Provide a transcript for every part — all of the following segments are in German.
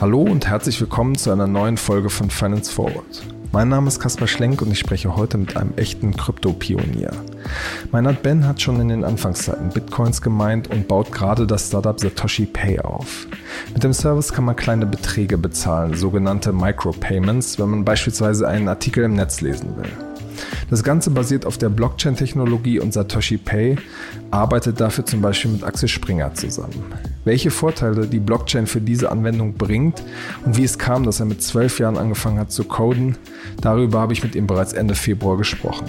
Hallo und herzlich willkommen zu einer neuen Folge von Finance Forward. Mein Name ist Kaspar Schlenk und ich spreche heute mit einem echten Krypto-Pionier. Meinhard Ben hat schon in den Anfangszeiten Bitcoins gemeint und baut gerade das Startup Satoshi Pay auf. Mit dem Service kann man kleine Beträge bezahlen, sogenannte Micropayments, wenn man beispielsweise einen Artikel im Netz lesen will. Das Ganze basiert auf der Blockchain-Technologie und Satoshi Pay arbeitet dafür zum Beispiel mit Axel Springer zusammen. Welche Vorteile die Blockchain für diese Anwendung bringt und wie es kam, dass er mit zwölf Jahren angefangen hat zu coden, darüber habe ich mit ihm bereits Ende Februar gesprochen.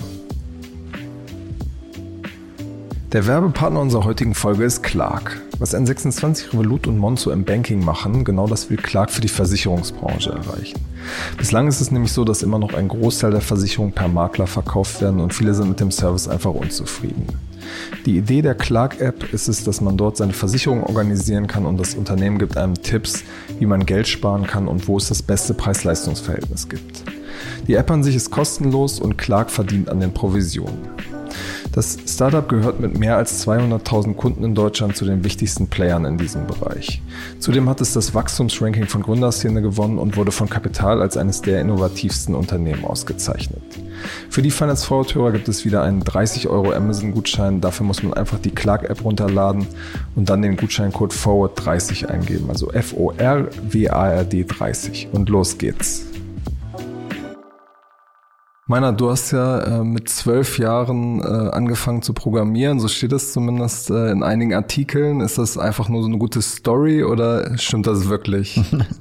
Der Werbepartner unserer heutigen Folge ist Clark. Was N26 Revolut und Monzo im Banking machen, genau das will Clark für die Versicherungsbranche erreichen. Bislang ist es nämlich so, dass immer noch ein Großteil der Versicherungen per Makler verkauft werden und viele sind mit dem Service einfach unzufrieden. Die Idee der Clark-App ist es, dass man dort seine Versicherung organisieren kann und das Unternehmen gibt einem Tipps, wie man Geld sparen kann und wo es das beste Preis-Leistungs-Verhältnis gibt. Die App an sich ist kostenlos und Clark verdient an den Provisionen. Das Startup gehört mit mehr als 200.000 Kunden in Deutschland zu den wichtigsten Playern in diesem Bereich. Zudem hat es das Wachstumsranking von Gründerszene gewonnen und wurde von Kapital als eines der innovativsten Unternehmen ausgezeichnet. Für die Finance Forward-Hörer gibt es wieder einen 30 Euro Amazon-Gutschein. Dafür muss man einfach die Clark-App runterladen und dann den Gutscheincode Forward30 eingeben. Also F-O-R-W-A-R-D 30. Und los geht's. Meiner, du hast ja äh, mit zwölf Jahren äh, angefangen zu programmieren, so steht es zumindest äh, in einigen Artikeln. Ist das einfach nur so eine gute Story oder stimmt das wirklich?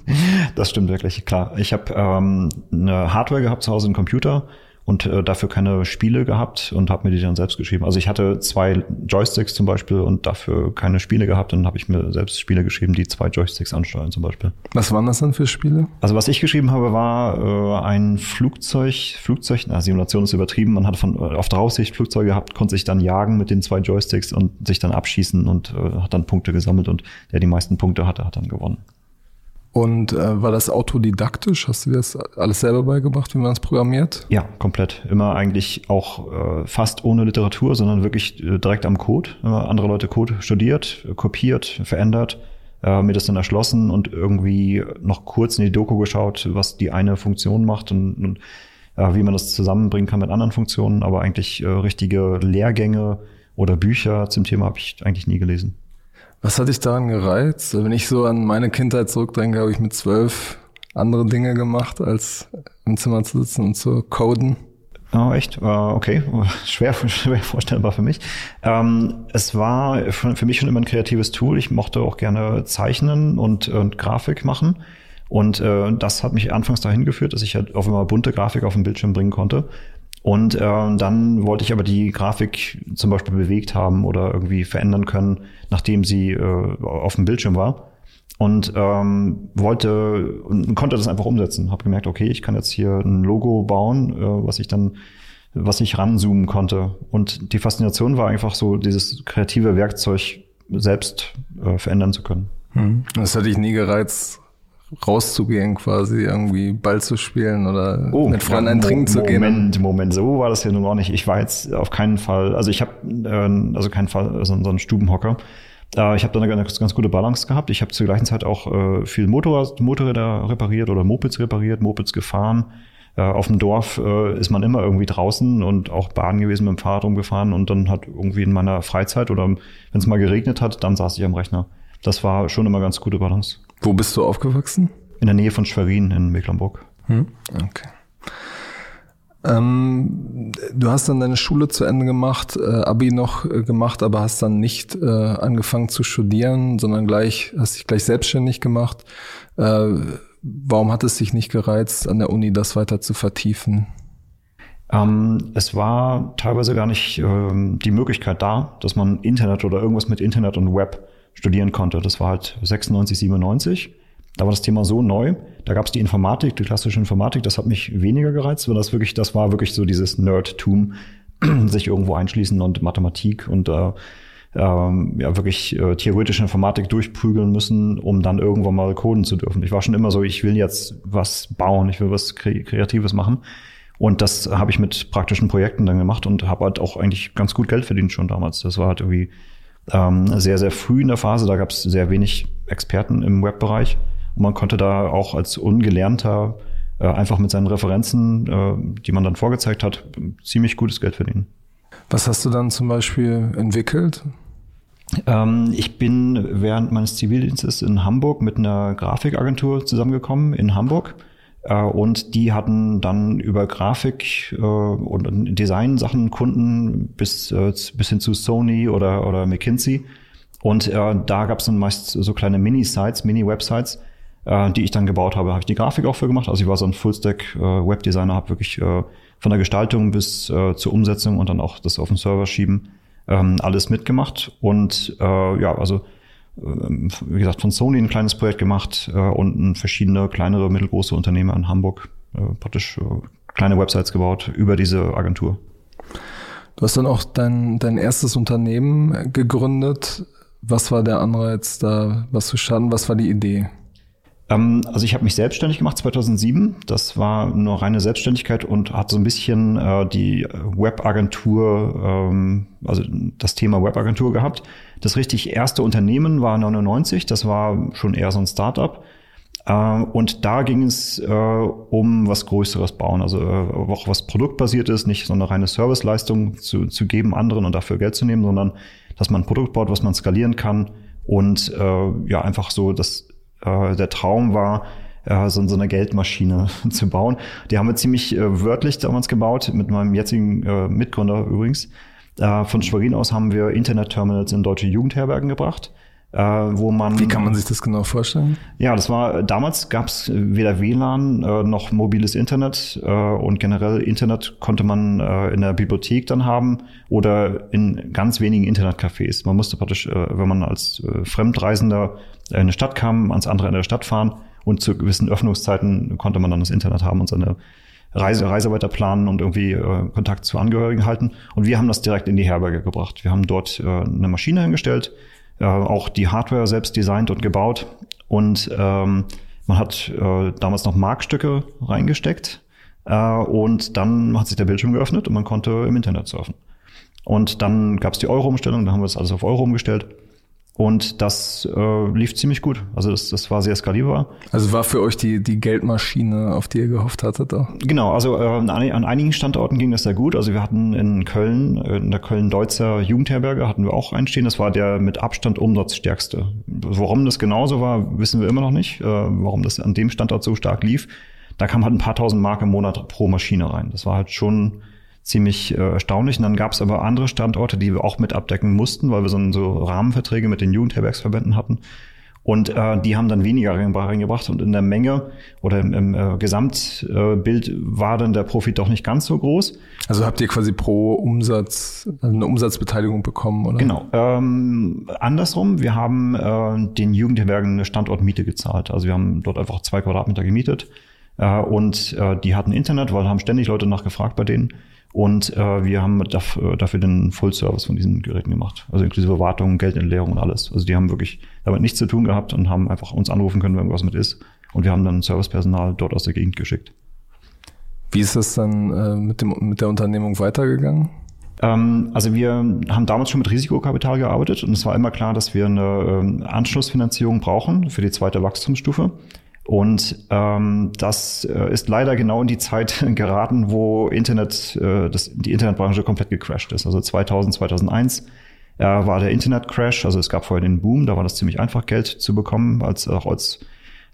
das stimmt wirklich, klar. Ich habe ähm, eine Hardware gehabt zu Hause, einen Computer und äh, dafür keine Spiele gehabt und habe mir die dann selbst geschrieben. Also ich hatte zwei Joysticks zum Beispiel und dafür keine Spiele gehabt und habe ich mir selbst Spiele geschrieben, die zwei Joysticks ansteuern zum Beispiel. Was waren das dann für Spiele? Also was ich geschrieben habe, war äh, ein Flugzeug, Flugzeug, na, Simulation ist übertrieben, man hat von äh, auf Draufsicht Flugzeuge gehabt, konnte sich dann jagen mit den zwei Joysticks und sich dann abschießen und äh, hat dann Punkte gesammelt und der die meisten Punkte hatte, hat dann gewonnen. Und äh, war das autodidaktisch? Hast du dir das alles selber beigebracht, wie man es programmiert? Ja, komplett. Immer eigentlich auch äh, fast ohne Literatur, sondern wirklich äh, direkt am Code. Immer andere Leute Code studiert, kopiert, verändert, äh, mir das dann erschlossen und irgendwie noch kurz in die Doku geschaut, was die eine Funktion macht und, und äh, wie man das zusammenbringen kann mit anderen Funktionen. Aber eigentlich äh, richtige Lehrgänge oder Bücher zum Thema habe ich eigentlich nie gelesen. Was hat dich daran gereizt? Wenn ich so an meine Kindheit zurückdenke, habe ich mit zwölf andere Dinge gemacht, als im Zimmer zu sitzen und zu coden. Oh, echt? Okay, schwer, schwer vorstellbar für mich. Ähm, es war für mich schon immer ein kreatives Tool. Ich mochte auch gerne zeichnen und, und Grafik machen. Und äh, das hat mich anfangs dahin geführt, dass ich halt auf immer bunte Grafik auf den Bildschirm bringen konnte. Und äh, dann wollte ich aber die Grafik zum Beispiel bewegt haben oder irgendwie verändern können, nachdem sie äh, auf dem Bildschirm war. Und ähm, wollte und konnte das einfach umsetzen. Habe gemerkt, okay, ich kann jetzt hier ein Logo bauen, äh, was ich dann, was ich ranzoomen konnte. Und die Faszination war einfach so, dieses kreative Werkzeug selbst äh, verändern zu können. Hm. Das hatte ich nie gereizt, rauszugehen, quasi irgendwie Ball zu spielen oder oh, mit Freunden einen Trinken zu gehen. Moment, Moment, so war das ja nun auch nicht. Ich war jetzt auf keinen Fall, also ich habe äh, also keinen Fall so, so einen Stubenhocker. Äh, ich habe da eine ganz, ganz gute Balance gehabt. Ich habe zur gleichen Zeit auch äh, viel Motorrad, Motorräder repariert oder Mopeds repariert, Mopeds gefahren. Äh, auf dem Dorf äh, ist man immer irgendwie draußen und auch Bahn gewesen mit dem Fahrrad umgefahren und dann hat irgendwie in meiner Freizeit oder wenn es mal geregnet hat, dann saß ich am Rechner. Das war schon immer ganz gute Balance. Wo bist du aufgewachsen? In der Nähe von Schwerin in Mecklenburg. Hm? Okay. Ähm, du hast dann deine Schule zu Ende gemacht, äh, Abi noch äh, gemacht, aber hast dann nicht äh, angefangen zu studieren, sondern gleich hast dich gleich selbstständig gemacht. Äh, warum hat es dich nicht gereizt, an der Uni das weiter zu vertiefen? Ähm, es war teilweise gar nicht ähm, die Möglichkeit da, dass man Internet oder irgendwas mit Internet und Web studieren konnte. Das war halt 96, 97. Da war das Thema so neu. Da gab es die Informatik, die klassische Informatik. Das hat mich weniger gereizt, weil das wirklich, das war wirklich so dieses Nerdtum, sich irgendwo einschließen und Mathematik und äh, ähm, ja wirklich äh, theoretische Informatik durchprügeln müssen, um dann irgendwann mal coden zu dürfen. Ich war schon immer so, ich will jetzt was bauen, ich will was Kre Kreatives machen. Und das habe ich mit praktischen Projekten dann gemacht und habe halt auch eigentlich ganz gut Geld verdient schon damals. Das war halt irgendwie ähm, sehr, sehr früh in der Phase. Da gab es sehr wenig Experten im Webbereich. Und man konnte da auch als Ungelernter äh, einfach mit seinen Referenzen, äh, die man dann vorgezeigt hat, ziemlich gutes Geld verdienen. Was hast du dann zum Beispiel entwickelt? Ähm, ich bin während meines Zivildienstes in Hamburg mit einer Grafikagentur zusammengekommen in Hamburg. Äh, und die hatten dann über Grafik äh, und Design-Sachen Kunden bis, äh, bis hin zu Sony oder, oder McKinsey. Und da gab es dann meist so kleine Mini-Sites, Mini-Websites, die ich dann gebaut habe. Habe ich die Grafik auch für gemacht. Also ich war so ein Full-Stack-Webdesigner, habe wirklich von der Gestaltung bis zur Umsetzung und dann auch das auf den Server schieben ähm, alles mitgemacht. Und ja, also wie gesagt, von Sony ein kleines Projekt gemacht äh, und verschiedene kleinere, mittelgroße Unternehmer in Hamburg äh, praktisch äh, kleine Websites gebaut über diese Agentur. Du hast dann auch dein, dein erstes Unternehmen gegründet. Was war der Anreiz da, was zu starten? Was war die Idee? Ähm, also ich habe mich selbstständig gemacht 2007. Das war nur reine Selbstständigkeit und hat so ein bisschen äh, die Webagentur, ähm, also das Thema Webagentur gehabt. Das richtig erste Unternehmen war 99. Das war schon eher so ein Startup. Äh, und da ging es äh, um was Größeres bauen, also äh, auch was produktbasiert ist, nicht so eine reine Serviceleistung zu, zu geben anderen und dafür Geld zu nehmen, sondern dass man ein Produkt baut, was man skalieren kann und ja einfach so das äh, der Traum war, so, so eine Geldmaschine zu bauen. Die haben wir ziemlich wörtlich damals gebaut, mit meinem jetzigen Mitgründer übrigens. Äh, von Schwerin aus haben wir Internet-Terminals in deutsche Jugendherbergen gebracht. Äh, wo man. Wie kann man sich das genau vorstellen? Ja, das war damals gab es weder WLAN äh, noch mobiles Internet äh, und generell Internet konnte man äh, in der Bibliothek dann haben oder in ganz wenigen Internetcafés. Man musste praktisch, äh, wenn man als äh, Fremdreisender in eine Stadt kam, ans andere Ende der Stadt fahren und zu gewissen Öffnungszeiten konnte man dann das Internet haben und seine Reise, Reise weiter planen und irgendwie äh, Kontakt zu Angehörigen halten. Und wir haben das direkt in die Herberge gebracht. Wir haben dort äh, eine Maschine hingestellt, äh, auch die Hardware selbst designt und gebaut. Und ähm, man hat äh, damals noch Markstücke reingesteckt. Äh, und dann hat sich der Bildschirm geöffnet und man konnte im Internet surfen. Und dann gab es die Euro-Umstellung, da haben wir das alles auf Euro umgestellt. Und das äh, lief ziemlich gut. Also das, das war sehr skalierbar. Also war für euch die, die Geldmaschine, auf die ihr gehofft hattet auch? Genau, also äh, an, an einigen Standorten ging das sehr gut. Also wir hatten in Köln, äh, in der Köln-Deutzer Jugendherberge hatten wir auch einstehen. Das war der mit Abstand umsatzstärkste. Warum das genauso war, wissen wir immer noch nicht. Äh, warum das an dem Standort so stark lief. Da kam halt ein paar tausend Mark im Monat pro Maschine rein. Das war halt schon ziemlich äh, erstaunlich. Und dann gab es aber andere Standorte, die wir auch mit abdecken mussten, weil wir so, so Rahmenverträge mit den Jugendherbergsverbänden hatten. Und äh, die haben dann weniger reingebracht und in der Menge oder im, im äh, Gesamtbild äh, war dann der Profit doch nicht ganz so groß. Also habt ihr quasi pro Umsatz also eine Umsatzbeteiligung bekommen, oder? Genau. Ähm, andersrum, wir haben äh, den Jugendherbergen eine Standortmiete gezahlt. Also wir haben dort einfach zwei Quadratmeter gemietet äh, und äh, die hatten Internet, weil haben ständig Leute nachgefragt bei denen. Und äh, wir haben dafür, äh, dafür den Full-Service von diesen Geräten gemacht. Also inklusive Wartung, Geldentleerung und alles. Also die haben wirklich damit nichts zu tun gehabt und haben einfach uns anrufen können, wenn irgendwas mit ist. Und wir haben dann Servicepersonal dort aus der Gegend geschickt. Wie ist das dann äh, mit, dem, mit der Unternehmung weitergegangen? Ähm, also wir haben damals schon mit Risikokapital gearbeitet und es war immer klar, dass wir eine äh, Anschlussfinanzierung brauchen für die zweite Wachstumsstufe. Und ähm, das äh, ist leider genau in die Zeit geraten, wo Internet, äh, das, die Internetbranche komplett gecrashed ist. Also 2000, 2001 äh, war der Internetcrash. Also es gab vorher den Boom, da war das ziemlich einfach, Geld zu bekommen. Als auch als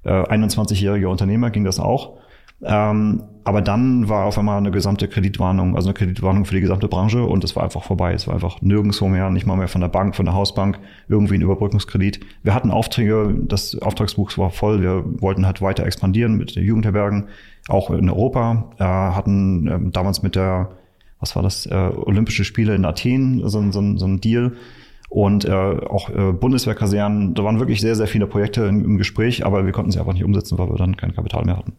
äh, 21-jähriger Unternehmer ging das auch. Ähm, aber dann war auf einmal eine gesamte Kreditwarnung, also eine Kreditwarnung für die gesamte Branche und es war einfach vorbei. Es war einfach nirgendwo mehr, nicht mal mehr von der Bank, von der Hausbank, irgendwie ein Überbrückungskredit. Wir hatten Aufträge, das Auftragsbuch war voll, wir wollten halt weiter expandieren mit den Jugendherbergen, auch in Europa, äh, hatten äh, damals mit der, was war das, äh, Olympische Spiele in Athen, so, so, so ein Deal und äh, auch äh, Bundeswehrkasernen. Da waren wirklich sehr, sehr viele Projekte im, im Gespräch, aber wir konnten sie einfach nicht umsetzen, weil wir dann kein Kapital mehr hatten.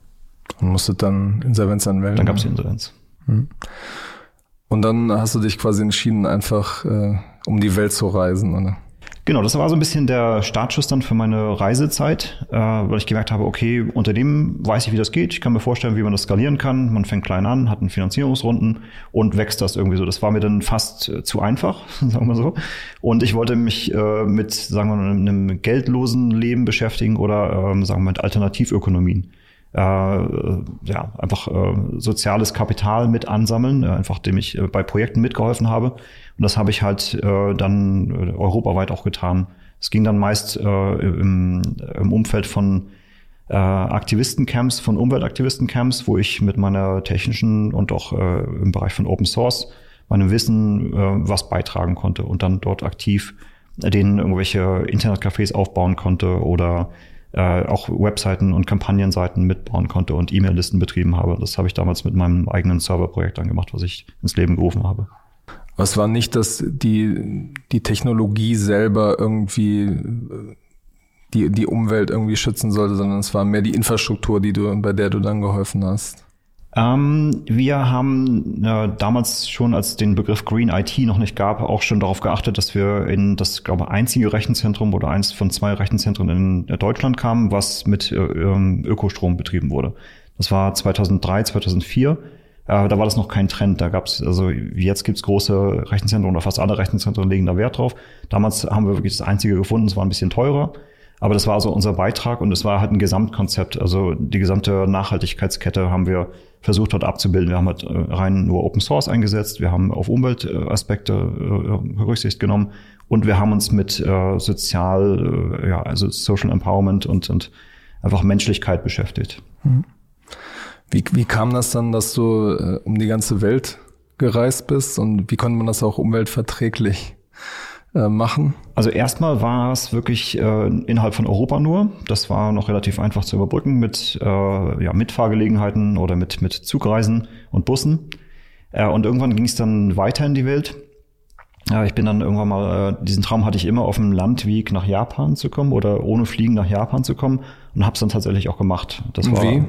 Und musstet dann Insolvenz anmelden? Dann gab es die Insolvenz. Hm. Und dann hast du dich quasi entschieden, einfach äh, um die Welt zu reisen, oder? Genau, das war so ein bisschen der Startschuss dann für meine Reisezeit, äh, weil ich gemerkt habe, okay, unter dem weiß ich, wie das geht. Ich kann mir vorstellen, wie man das skalieren kann. Man fängt klein an, hat einen Finanzierungsrunden und wächst das irgendwie so. Das war mir dann fast äh, zu einfach, sagen wir so. Und ich wollte mich äh, mit, sagen wir mal, einem geldlosen Leben beschäftigen oder, ähm, sagen wir mal, mit Alternativökonomien äh, ja, einfach äh, soziales Kapital mit ansammeln, äh, einfach dem ich äh, bei Projekten mitgeholfen habe. Und das habe ich halt äh, dann äh, europaweit auch getan. Es ging dann meist äh, im, im Umfeld von äh, Aktivistencamps, von Umweltaktivistencamps, wo ich mit meiner technischen und auch äh, im Bereich von Open Source meinem Wissen äh, was beitragen konnte und dann dort aktiv denen irgendwelche Internetcafés aufbauen konnte oder äh, auch Webseiten und Kampagnenseiten mitbauen konnte und E-Mail-Listen betrieben habe. Das habe ich damals mit meinem eigenen Serverprojekt dann gemacht, was ich ins Leben gerufen habe. Was war nicht, dass die, die Technologie selber irgendwie die, die Umwelt irgendwie schützen sollte, sondern es war mehr die Infrastruktur, die du, bei der du dann geholfen hast? Ähm, wir haben äh, damals schon, als den Begriff Green IT noch nicht gab, auch schon darauf geachtet, dass wir in das, glaube einzige Rechenzentrum oder eins von zwei Rechenzentren in Deutschland kamen, was mit äh, ähm, Ökostrom betrieben wurde. Das war 2003, 2004. Äh, da war das noch kein Trend. Da gab es, also jetzt gibt's große Rechenzentren oder fast alle Rechenzentren legen da Wert drauf. Damals haben wir wirklich das einzige gefunden, es war ein bisschen teurer. Aber das war also unser Beitrag und es war halt ein Gesamtkonzept. Also die gesamte Nachhaltigkeitskette haben wir versucht dort abzubilden. Wir haben halt äh, rein nur Open Source eingesetzt, wir haben auf Umweltaspekte äh, Rücksicht genommen und wir haben uns mit äh, sozial, äh, ja, also Social Empowerment und, und einfach Menschlichkeit beschäftigt. Mhm. Wie, wie kam das dann, dass du äh, um die ganze Welt gereist bist und wie konnte man das auch umweltverträglich äh, machen? Also erstmal war es wirklich äh, innerhalb von Europa nur. Das war noch relativ einfach zu überbrücken mit äh, ja, Mitfahrgelegenheiten oder mit, mit Zugreisen und Bussen. Äh, und irgendwann ging es dann weiter in die Welt. Ja, ich bin dann irgendwann mal, äh, diesen Traum hatte ich immer auf dem Landweg nach Japan zu kommen oder ohne Fliegen nach Japan zu kommen und habe es dann tatsächlich auch gemacht. Das war, Wie?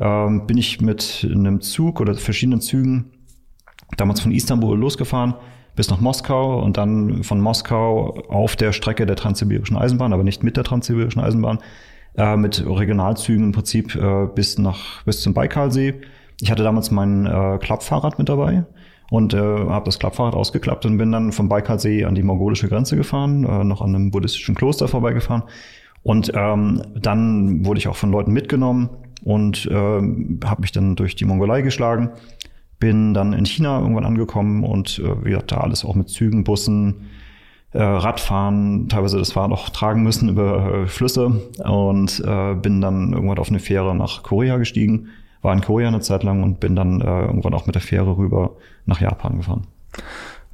Ähm, bin ich mit einem Zug oder verschiedenen Zügen damals von Istanbul losgefahren bis nach Moskau und dann von Moskau auf der Strecke der Transsibirischen Eisenbahn, aber nicht mit der Transsibirischen Eisenbahn, äh, mit Regionalzügen im Prinzip äh, bis nach bis zum Baikalsee. Ich hatte damals mein äh, Klappfahrrad mit dabei und äh, habe das Klappfahrrad ausgeklappt und bin dann vom Baikalsee an die mongolische Grenze gefahren, äh, noch an einem buddhistischen Kloster vorbeigefahren. Und ähm, dann wurde ich auch von Leuten mitgenommen und äh, habe mich dann durch die Mongolei geschlagen bin dann in China irgendwann angekommen und äh, wie gesagt, da alles auch mit Zügen, Bussen, äh, Radfahren, teilweise das Fahrrad auch tragen müssen über äh, Flüsse und äh, bin dann irgendwann auf eine Fähre nach Korea gestiegen, war in Korea eine Zeit lang und bin dann äh, irgendwann auch mit der Fähre rüber nach Japan gefahren.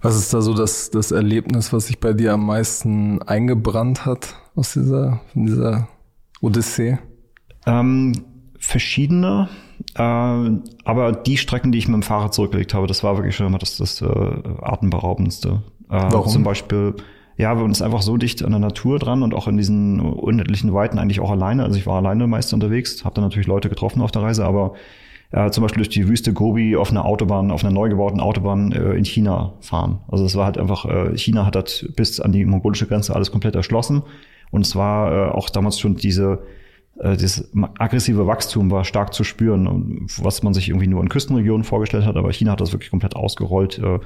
Was ist da so das, das Erlebnis, was sich bei dir am meisten eingebrannt hat aus dieser, dieser Odyssee? Ähm, verschiedene. Äh, aber die Strecken, die ich mit dem Fahrrad zurückgelegt habe, das war wirklich schon immer das, das äh, atemberaubendste. Äh, Warum? Zum Beispiel, ja, wir uns einfach so dicht an der Natur dran und auch in diesen unendlichen Weiten eigentlich auch alleine. Also ich war alleine meist unterwegs, habe dann natürlich Leute getroffen auf der Reise, aber äh, zum Beispiel durch die Wüste Gobi auf einer Autobahn, auf einer neu gebauten Autobahn äh, in China fahren. Also es war halt einfach, äh, China hat das bis an die mongolische Grenze alles komplett erschlossen. Und es war äh, auch damals schon diese das aggressive Wachstum war stark zu spüren, was man sich irgendwie nur in Küstenregionen vorgestellt hat, aber China hat das wirklich komplett ausgerollt äh,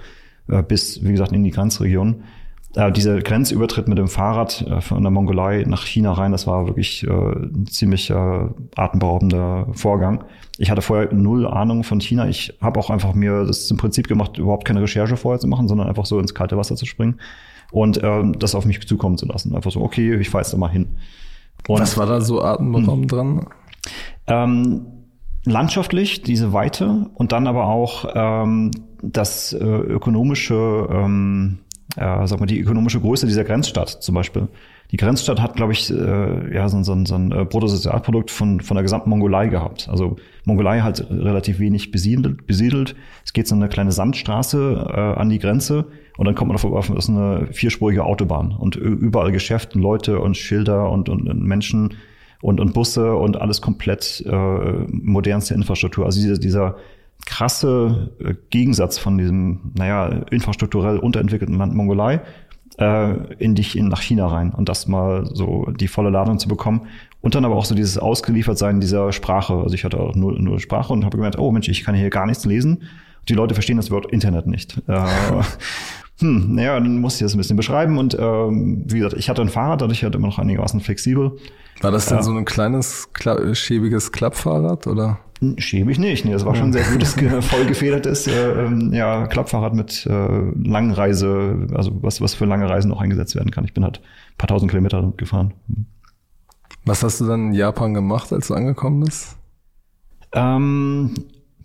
äh, bis, wie gesagt, in die Grenzregion. Dieser Grenzübertritt mit dem Fahrrad von der Mongolei nach China rein, das war wirklich ein ziemlich atemberaubender Vorgang. Ich hatte vorher null Ahnung von China. Ich habe auch einfach mir das im Prinzip gemacht, überhaupt keine Recherche vorher zu machen, sondern einfach so ins kalte Wasser zu springen und das auf mich zukommen zu lassen. Einfach so, okay, ich fahre jetzt da mal hin. Und Was war da so atemberaubend hm. dran? Ähm, landschaftlich diese Weite und dann aber auch ähm, das äh, ökonomische, ähm, äh, sag mal, die ökonomische Größe dieser Grenzstadt zum Beispiel. Die Grenzstadt hat, glaube ich, äh, ja, so, so, so ein äh, Bruttosozialprodukt von, von der gesamten Mongolei gehabt. Also Mongolei hat relativ wenig besiedelt. besiedelt. Es geht so eine kleine Sandstraße äh, an die Grenze und dann kommt man auf, ist eine vierspurige Autobahn und überall Geschäfte, Leute und Schilder und, und, und Menschen und, und Busse und alles komplett äh, modernste Infrastruktur. Also dieser, dieser krasse äh, Gegensatz von diesem, naja, infrastrukturell unterentwickelten Land Mongolei äh, in dich in, nach China rein und das mal so die volle Ladung zu bekommen. Und dann aber auch so dieses Ausgeliefertsein dieser Sprache. Also ich hatte auch nur, nur Sprache und habe gemerkt, oh Mensch, ich kann hier gar nichts lesen. Die Leute verstehen das Wort Internet nicht. Äh, hm, naja, dann muss ich das ein bisschen beschreiben. Und ähm, wie gesagt, ich hatte ein Fahrrad, dadurch hatte immer noch einigermaßen flexibel. War das denn ja. so ein kleines, schäbiges Klappfahrrad oder? Schäbig nicht, nee, das war schon sehr gutes, voll gefedertes äh, ähm, ja, Klappfahrrad mit äh, Langreise, also was, was für lange Reisen auch eingesetzt werden kann. Ich bin halt ein paar tausend Kilometer gefahren. Was hast du dann in Japan gemacht, als du angekommen bist? Ähm,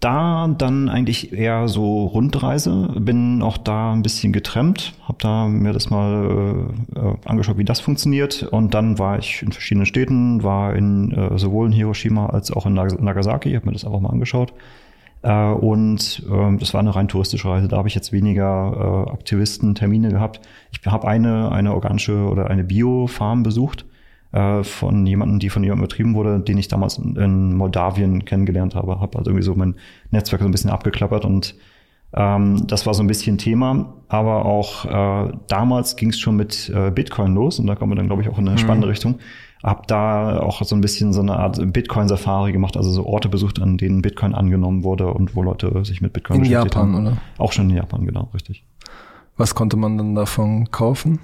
da dann eigentlich eher so Rundreise, bin auch da ein bisschen getrennt, habe da mir das mal äh, angeschaut, wie das funktioniert. Und dann war ich in verschiedenen Städten, war in äh, sowohl in Hiroshima als auch in Nagasaki, habe mir das einfach mal angeschaut. Äh, und äh, das war eine rein touristische Reise, da habe ich jetzt weniger äh, Aktivisten, Termine gehabt. Ich habe eine, eine organische oder eine Biofarm besucht äh, von jemandem, die von jemandem betrieben wurde, den ich damals in Moldawien kennengelernt habe. Habe also irgendwie so mein Netzwerk so ein bisschen abgeklappert und ähm, das war so ein bisschen Thema. Aber auch äh, damals ging es schon mit äh, Bitcoin los und da kommen wir dann, glaube ich, auch in eine mhm. spannende Richtung. Hab da auch so ein bisschen so eine Art Bitcoin-Safari gemacht, also so Orte besucht, an denen Bitcoin angenommen wurde und wo Leute sich mit Bitcoin in beschäftigt Japan, haben. oder? Auch schon in Japan, genau, richtig. Was konnte man dann davon kaufen?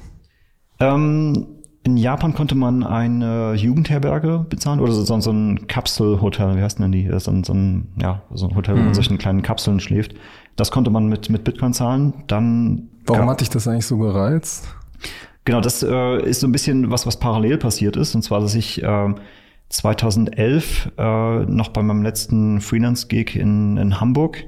Ähm, in Japan konnte man eine Jugendherberge bezahlen oder so, so ein Kapselhotel, wie heißt denn die? So ein, so ein, ja, so ein Hotel, wo man mhm. sich in kleinen Kapseln schläft. Das konnte man mit, mit Bitcoin zahlen. Dann Warum hat dich das eigentlich so gereizt? Genau, das äh, ist so ein bisschen was, was parallel passiert ist. Und zwar, dass ich äh, 2011 äh, noch bei meinem letzten Freelance-Gig in, in Hamburg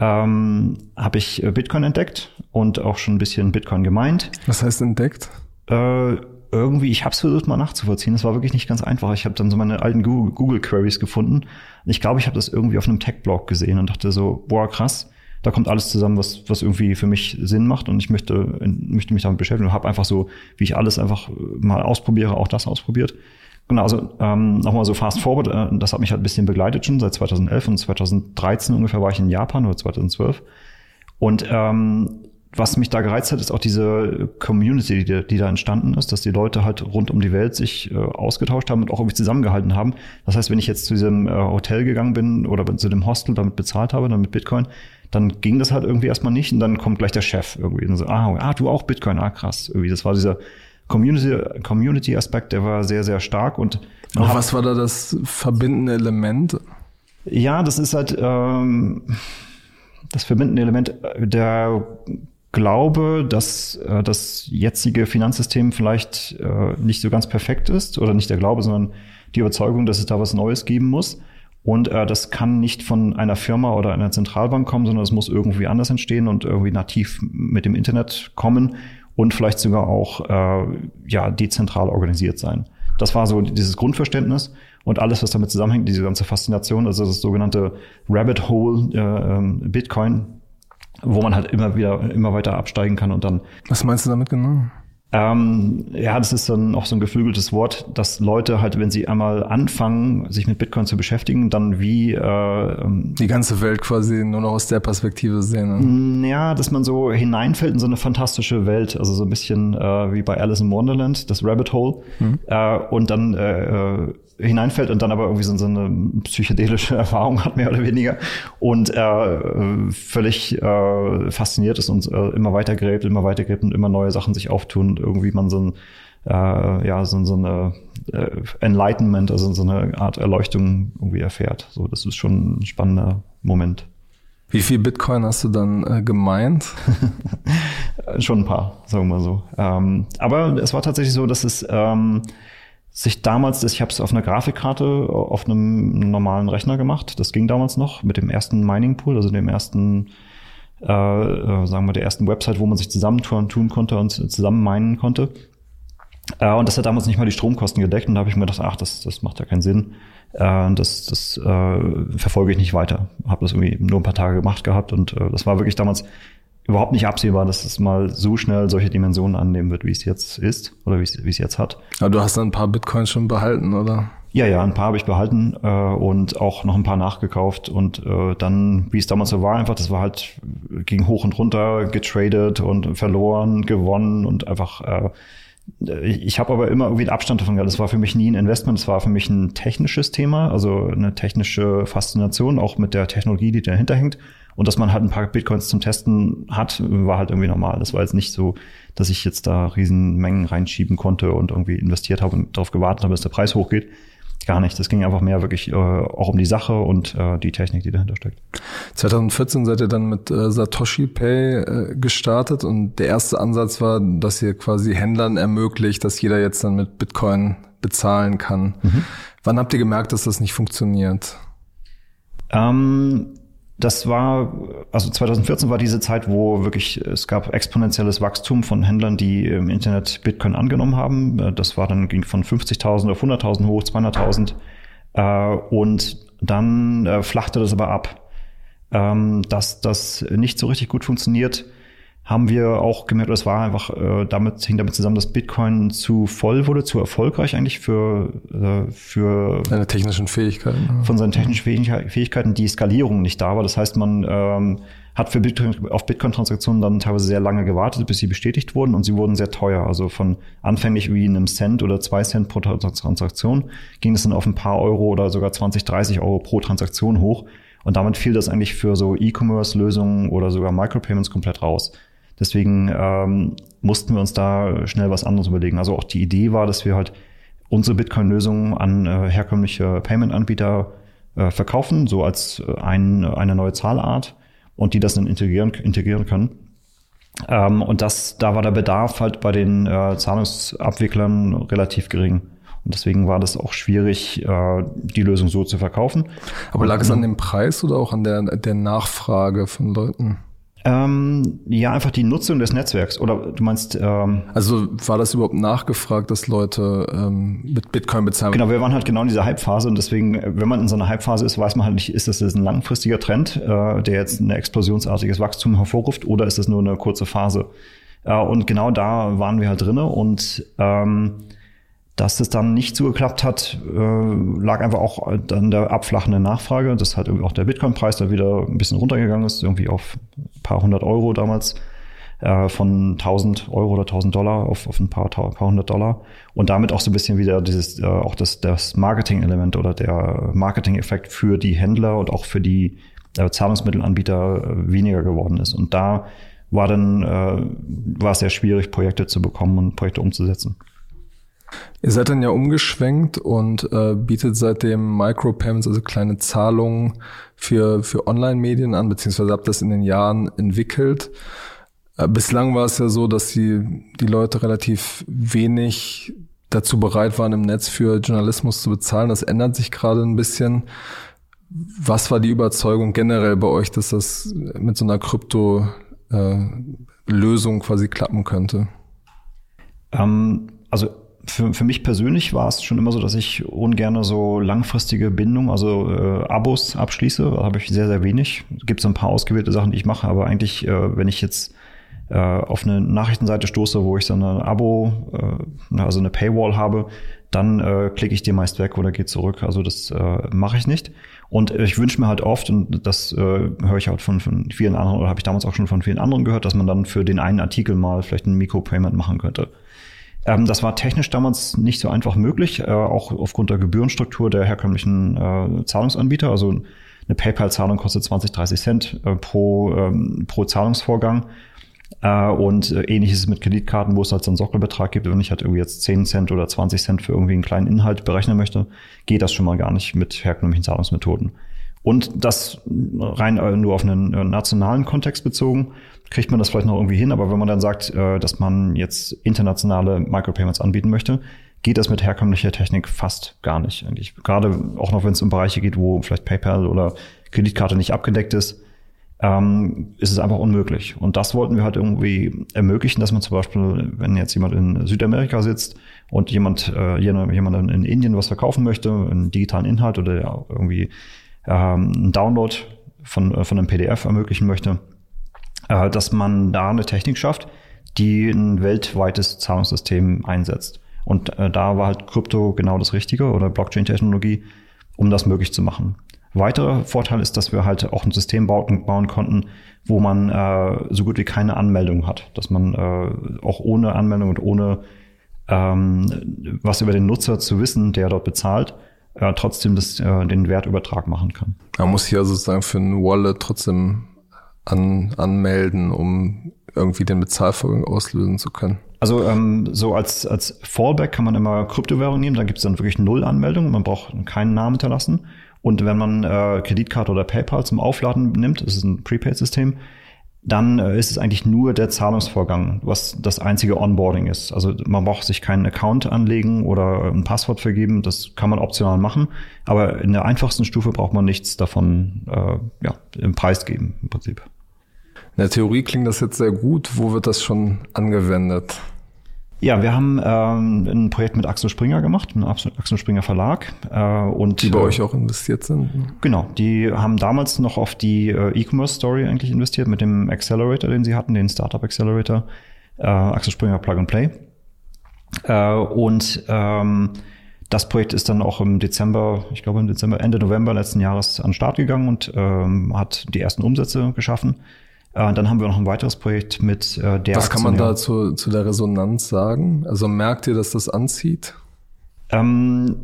ähm, habe ich Bitcoin entdeckt und auch schon ein bisschen Bitcoin gemeint. Was heißt entdeckt? Äh, irgendwie, ich habe es versucht mal nachzuvollziehen. Es war wirklich nicht ganz einfach. Ich habe dann so meine alten Google Queries gefunden. Ich glaube, ich habe das irgendwie auf einem Tech-Blog gesehen und dachte so, boah, krass, da kommt alles zusammen, was, was irgendwie für mich Sinn macht und ich möchte, möchte mich damit beschäftigen und habe einfach so, wie ich alles einfach mal ausprobiere, auch das ausprobiert. Genau, also ähm, nochmal so fast forward, äh, das hat mich halt ein bisschen begleitet schon seit 2011 und 2013 ungefähr war ich in Japan oder 2012. Und ähm, was mich da gereizt hat, ist auch diese Community, die, die, da entstanden ist, dass die Leute halt rund um die Welt sich äh, ausgetauscht haben und auch irgendwie zusammengehalten haben. Das heißt, wenn ich jetzt zu diesem äh, Hotel gegangen bin oder zu dem Hostel damit bezahlt habe, dann mit Bitcoin, dann ging das halt irgendwie erstmal nicht und dann kommt gleich der Chef irgendwie und so, ah, ah du auch Bitcoin, ah krass, irgendwie. Das war dieser Community, Community Aspekt, der war sehr, sehr stark und auch was war da das verbindende Element? Ja, das ist halt ähm, das verbindende Element der glaube, dass äh, das jetzige Finanzsystem vielleicht äh, nicht so ganz perfekt ist oder nicht der Glaube, sondern die Überzeugung, dass es da was Neues geben muss. Und äh, das kann nicht von einer Firma oder einer Zentralbank kommen, sondern es muss irgendwie anders entstehen und irgendwie nativ mit dem Internet kommen und vielleicht sogar auch äh, ja dezentral organisiert sein. Das war so dieses Grundverständnis und alles, was damit zusammenhängt, diese ganze Faszination, also das sogenannte Rabbit Hole äh, ähm, Bitcoin, wo man halt immer wieder, immer weiter absteigen kann und dann. Was meinst du damit genau? Ähm, ja, das ist dann auch so ein geflügeltes Wort, dass Leute halt, wenn sie einmal anfangen, sich mit Bitcoin zu beschäftigen, dann wie äh, ähm, die ganze Welt quasi nur noch aus der Perspektive sehen. Ne? Ja, dass man so hineinfällt in so eine fantastische Welt, also so ein bisschen äh, wie bei Alice in Wonderland, das Rabbit Hole, mhm. äh, und dann äh, äh hineinfällt und dann aber irgendwie so, so eine psychedelische Erfahrung hat, mehr oder weniger, und äh, völlig äh, fasziniert ist und äh, immer weiter gräbt, immer weiter gräbt und immer neue Sachen sich auftun und irgendwie man so ein äh, ja, so, so eine äh, Enlightenment, also so eine Art Erleuchtung irgendwie erfährt. So, das ist schon ein spannender Moment. Wie viel Bitcoin hast du dann äh, gemeint? schon ein paar, sagen wir mal so. Ähm, aber es war tatsächlich so, dass es ähm, sich damals, ich habe es auf einer Grafikkarte auf einem normalen Rechner gemacht. Das ging damals noch mit dem ersten Mining Pool, also dem ersten, äh, äh, sagen wir, der ersten Website, wo man sich zusammentun tun konnte und zusammen minen konnte. Äh, und das hat damals nicht mal die Stromkosten gedeckt. Und da habe ich mir gedacht, ach, das, das macht ja keinen Sinn. Äh, das das äh, verfolge ich nicht weiter. Habe das irgendwie nur ein paar Tage gemacht gehabt und äh, das war wirklich damals überhaupt nicht absehbar, dass es mal so schnell solche Dimensionen annehmen wird, wie es jetzt ist oder wie es, wie es jetzt hat. Aber du hast dann ein paar Bitcoins schon behalten, oder? Ja, ja, ein paar habe ich behalten äh, und auch noch ein paar nachgekauft. Und äh, dann, wie es damals so war, einfach, das war halt, ging hoch und runter, getradet und verloren, gewonnen und einfach, äh, ich habe aber immer irgendwie einen Abstand davon gehabt. Das war für mich nie ein Investment, das war für mich ein technisches Thema, also eine technische Faszination, auch mit der Technologie, die dahinter hängt. Und dass man halt ein paar Bitcoins zum Testen hat, war halt irgendwie normal. Das war jetzt nicht so, dass ich jetzt da riesen Mengen reinschieben konnte und irgendwie investiert habe und darauf gewartet habe, dass der Preis hochgeht. Gar nicht. Das ging einfach mehr wirklich äh, auch um die Sache und äh, die Technik, die dahinter steckt. 2014 seid ihr dann mit äh, Satoshi Pay äh, gestartet und der erste Ansatz war, dass ihr quasi Händlern ermöglicht, dass jeder jetzt dann mit Bitcoin bezahlen kann. Mhm. Wann habt ihr gemerkt, dass das nicht funktioniert? Ähm, das war, also 2014 war diese Zeit, wo wirklich es gab exponentielles Wachstum von Händlern, die im Internet Bitcoin angenommen haben. Das war dann ging von 50.000 auf 100.000 hoch, 200.000 äh, und dann äh, flachte das aber ab. Ähm, dass das nicht so richtig gut funktioniert, haben wir auch gemerkt, es war einfach äh, damit hing damit zusammen, dass Bitcoin zu voll wurde, zu erfolgreich eigentlich für äh, für seine technischen Fähigkeiten. Von seinen technischen Fähigkeiten die Skalierung nicht da war. Das heißt, man ähm, hat für Bitcoin, auf Bitcoin-Transaktionen dann teilweise sehr lange gewartet, bis sie bestätigt wurden und sie wurden sehr teuer. Also von anfänglich wie einem Cent oder zwei Cent pro Transaktion ging es dann auf ein paar Euro oder sogar 20, 30 Euro pro Transaktion hoch. Und damit fiel das eigentlich für so E-Commerce-Lösungen oder sogar Micropayments komplett raus. Deswegen ähm, mussten wir uns da schnell was anderes überlegen. Also auch die Idee war, dass wir halt unsere Bitcoin-Lösung an äh, herkömmliche Payment-Anbieter äh, verkaufen, so als äh, ein, eine neue Zahlart und die das dann integrieren, integrieren können. Ähm, und das, da war der Bedarf halt bei den äh, Zahlungsabwicklern relativ gering. Und deswegen war das auch schwierig, äh, die Lösung so zu verkaufen. Aber lag es an dem Preis oder auch an der, der Nachfrage von Leuten? Ähm, ja, einfach die Nutzung des Netzwerks. Oder du meinst. Ähm, also war das überhaupt nachgefragt, dass Leute ähm, mit Bitcoin bezahlen? Genau, wir waren halt genau in dieser Hype-Phase und deswegen, wenn man in so einer Hype-Phase ist, weiß man halt nicht, ist das ein langfristiger Trend, äh, der jetzt ein explosionsartiges Wachstum hervorruft, oder ist das nur eine kurze Phase? Äh, und genau da waren wir halt drinne und ähm, dass es dann nicht so geklappt hat, äh, lag einfach auch an der abflachenden Nachfrage, dass halt irgendwie auch der Bitcoin-Preis da wieder ein bisschen runtergegangen ist, irgendwie auf paar hundert Euro damals, äh, von 1000 Euro oder 1000 Dollar auf, auf ein paar, paar hundert Dollar. Und damit auch so ein bisschen wieder dieses, äh, auch das, das Marketing-Element oder der Marketing-Effekt für die Händler und auch für die äh, Zahlungsmittelanbieter äh, weniger geworden ist. Und da war dann, äh, war es sehr schwierig, Projekte zu bekommen und Projekte umzusetzen. Ihr seid dann ja umgeschwenkt und äh, bietet seitdem Micropayments, also kleine Zahlungen für, für Online-Medien an, beziehungsweise habt das in den Jahren entwickelt. Äh, bislang war es ja so, dass die, die Leute relativ wenig dazu bereit waren, im Netz für Journalismus zu bezahlen. Das ändert sich gerade ein bisschen. Was war die Überzeugung generell bei euch, dass das mit so einer Krypto-Lösung äh, quasi klappen könnte? Ähm, also für, für mich persönlich war es schon immer so, dass ich ungern so langfristige Bindung, also äh, Abos abschließe. Da habe ich sehr, sehr wenig. Es gibt so ein paar ausgewählte Sachen, die ich mache, aber eigentlich, äh, wenn ich jetzt äh, auf eine Nachrichtenseite stoße, wo ich so eine Abo, äh, also eine Paywall habe, dann äh, klicke ich die meist weg oder gehe zurück. Also das äh, mache ich nicht. Und ich wünsche mir halt oft, und das äh, höre ich halt von, von vielen anderen, oder habe ich damals auch schon von vielen anderen gehört, dass man dann für den einen Artikel mal vielleicht ein Micropayment machen könnte. Ähm, das war technisch damals nicht so einfach möglich, äh, auch aufgrund der Gebührenstruktur der herkömmlichen äh, Zahlungsanbieter. Also eine PayPal-Zahlung kostet 20, 30 Cent äh, pro, ähm, pro Zahlungsvorgang. Äh, und äh, ähnliches mit Kreditkarten, wo es halt so einen Sockelbetrag gibt. Wenn ich halt irgendwie jetzt 10 Cent oder 20 Cent für irgendwie einen kleinen Inhalt berechnen möchte, geht das schon mal gar nicht mit herkömmlichen Zahlungsmethoden. Und das rein äh, nur auf einen äh, nationalen Kontext bezogen, kriegt man das vielleicht noch irgendwie hin. Aber wenn man dann sagt, äh, dass man jetzt internationale Micropayments anbieten möchte, geht das mit herkömmlicher Technik fast gar nicht eigentlich. Gerade auch noch, wenn es um Bereiche geht, wo vielleicht PayPal oder Kreditkarte nicht abgedeckt ist, ähm, ist es einfach unmöglich. Und das wollten wir halt irgendwie ermöglichen, dass man zum Beispiel, wenn jetzt jemand in Südamerika sitzt und jemand, äh, jemand in Indien was verkaufen möchte, einen digitalen Inhalt oder irgendwie ähm, einen Download von, äh, von einem PDF ermöglichen möchte, äh, dass man da eine Technik schafft, die ein weltweites Zahlungssystem einsetzt. Und äh, da war halt Krypto genau das Richtige oder Blockchain-Technologie, um das möglich zu machen. Weiterer Vorteil ist, dass wir halt auch ein System bauen, bauen konnten, wo man äh, so gut wie keine Anmeldung hat. Dass man äh, auch ohne Anmeldung und ohne ähm, was über den Nutzer zu wissen, der dort bezahlt, äh, trotzdem das, äh, den Wertübertrag machen kann. Man muss hier sozusagen für ein Wallet trotzdem an, anmelden, um irgendwie den Bezahlvorgang auslösen zu können. Also ähm, so als, als Fallback kann man immer Kryptowährung nehmen, da gibt es dann wirklich null Anmeldungen, man braucht keinen Namen hinterlassen. Und wenn man äh, Kreditkarte oder PayPal zum Aufladen nimmt, das ist ein Prepaid-System, dann äh, ist es eigentlich nur der Zahlungsvorgang, was das einzige Onboarding ist. Also man braucht sich keinen Account anlegen oder ein Passwort vergeben, das kann man optional machen. Aber in der einfachsten Stufe braucht man nichts davon äh, ja, im Preis geben im Prinzip. In der Theorie klingt das jetzt sehr gut. Wo wird das schon angewendet? Ja, wir haben ähm, ein Projekt mit Axel Springer gemacht, mit Axel Springer Verlag. Äh, und, die bei äh, euch auch investiert sind? Ne? Genau, die haben damals noch auf die äh, E-Commerce-Story eigentlich investiert mit dem Accelerator, den sie hatten, den Startup Accelerator, äh, Axel Springer Plug and Play. Äh, und ähm, das Projekt ist dann auch im Dezember, ich glaube im Dezember, Ende November letzten Jahres an den Start gegangen und ähm, hat die ersten Umsätze geschaffen. Äh, dann haben wir noch ein weiteres Projekt mit äh, der. Was kann man da zu, zu der Resonanz sagen? Also merkt ihr, dass das anzieht? Ähm,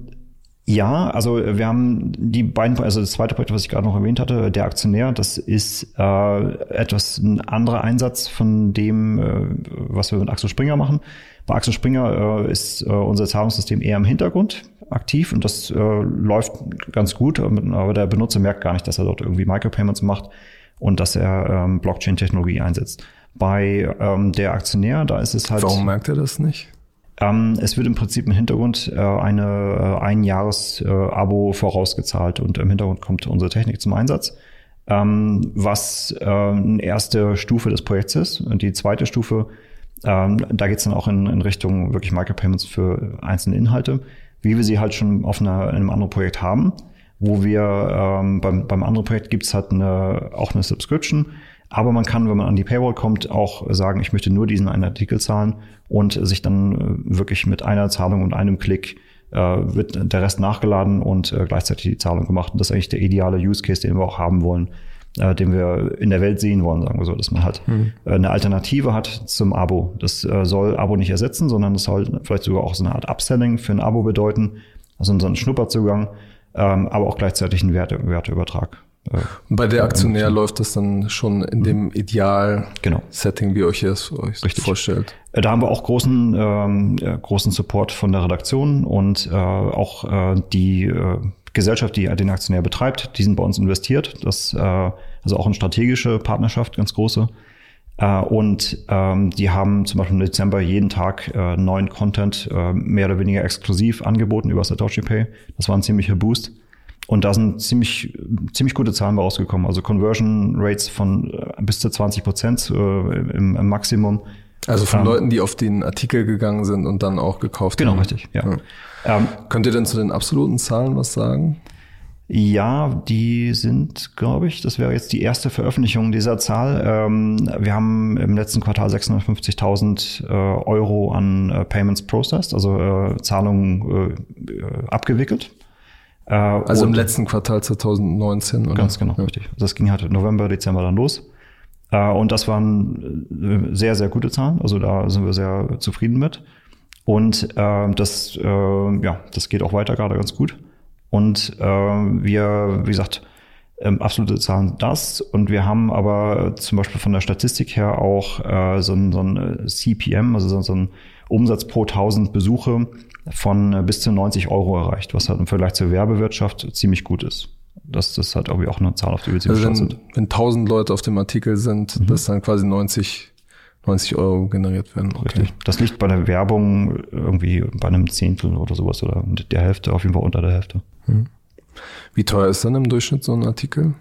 ja, also wir haben die beiden, also das zweite Projekt, was ich gerade noch erwähnt hatte, der Aktionär, das ist äh, etwas ein anderer Einsatz von dem, äh, was wir mit Axel Springer machen. Bei Axel Springer äh, ist äh, unser Zahlungssystem eher im Hintergrund aktiv und das äh, läuft ganz gut, aber der Benutzer merkt gar nicht, dass er dort irgendwie Micropayments macht und dass er ähm, Blockchain-Technologie einsetzt. Bei ähm, der Aktionär, da ist es halt. Warum merkt er das nicht? Ähm, es wird im Prinzip im Hintergrund äh, eine äh, ein Jahres äh, Abo vorausgezahlt und im Hintergrund kommt unsere Technik zum Einsatz. Ähm, was äh, eine erste Stufe des Projekts ist. Und die zweite Stufe, ähm, da geht es dann auch in, in Richtung wirklich Micropayments für einzelne Inhalte, wie wir sie halt schon auf einer, in einem anderen Projekt haben wo wir ähm, beim, beim anderen Projekt gibt's halt eine, auch eine Subscription. Aber man kann, wenn man an die Paywall kommt, auch sagen, ich möchte nur diesen einen Artikel zahlen und sich dann äh, wirklich mit einer Zahlung und einem Klick äh, wird der Rest nachgeladen und äh, gleichzeitig die Zahlung gemacht. Und das ist eigentlich der ideale Use Case, den wir auch haben wollen, äh, den wir in der Welt sehen wollen, sagen wir so, dass man halt mhm. eine Alternative hat zum Abo. Das äh, soll Abo nicht ersetzen, sondern das soll vielleicht sogar auch so eine Art Upselling für ein Abo bedeuten, also so ein Schnupperzugang ähm, aber auch gleichzeitig ein Werte, Werteübertrag. Äh, bei der Aktionär läuft das dann schon in dem mhm. Ideal-Setting, genau. wie euch es euch Richtig. vorstellt. Äh, da haben wir auch großen, ähm, großen Support von der Redaktion und äh, auch äh, die äh, Gesellschaft, die den Aktionär betreibt, die sind bei uns investiert. Das äh, also auch eine strategische Partnerschaft, ganz große. Äh, und ähm, die haben zum Beispiel im Dezember jeden Tag äh, neuen Content äh, mehr oder weniger exklusiv angeboten über Satoshi Pay. Das war ein ziemlicher Boost. Und da sind ziemlich, ziemlich gute Zahlen rausgekommen. Also Conversion Rates von äh, bis zu 20 Prozent äh, im, im Maximum. Also von ähm, Leuten, die auf den Artikel gegangen sind und dann auch gekauft genau, haben. Genau, richtig, ja. ja. Ähm, Könnt ihr denn zu den absoluten Zahlen was sagen? Ja, die sind, glaube ich, das wäre jetzt die erste Veröffentlichung dieser Zahl. Ähm, wir haben im letzten Quartal 650.000 äh, Euro an äh, Payments processed, also äh, Zahlungen äh, abgewickelt. Äh, also im letzten Quartal 2019, oder? Ganz genau, ja. richtig. Das ging halt November, Dezember dann los. Äh, und das waren sehr, sehr gute Zahlen. Also da sind wir sehr zufrieden mit. Und das, ja, das geht auch weiter gerade ganz gut. Und äh, wir, wie gesagt, ähm, absolute Zahlen das. Und wir haben aber zum Beispiel von der Statistik her auch äh, so, ein, so ein äh, CPM, also so, so ein Umsatz pro 1000 Besuche von äh, bis zu 90 Euro erreicht, was halt im Vergleich zur Werbewirtschaft ziemlich gut ist. Das, das ist halt irgendwie auch eine Zahl, auf die wir ziemlich also wenn, sind. Wenn 1000 Leute auf dem Artikel sind, mhm. das dann quasi 90 90 Euro generiert werden. Okay. Richtig. Das liegt bei der Werbung irgendwie bei einem Zehntel oder sowas oder der Hälfte, auf jeden Fall unter der Hälfte. Wie teuer ist dann im Durchschnitt so ein Artikel?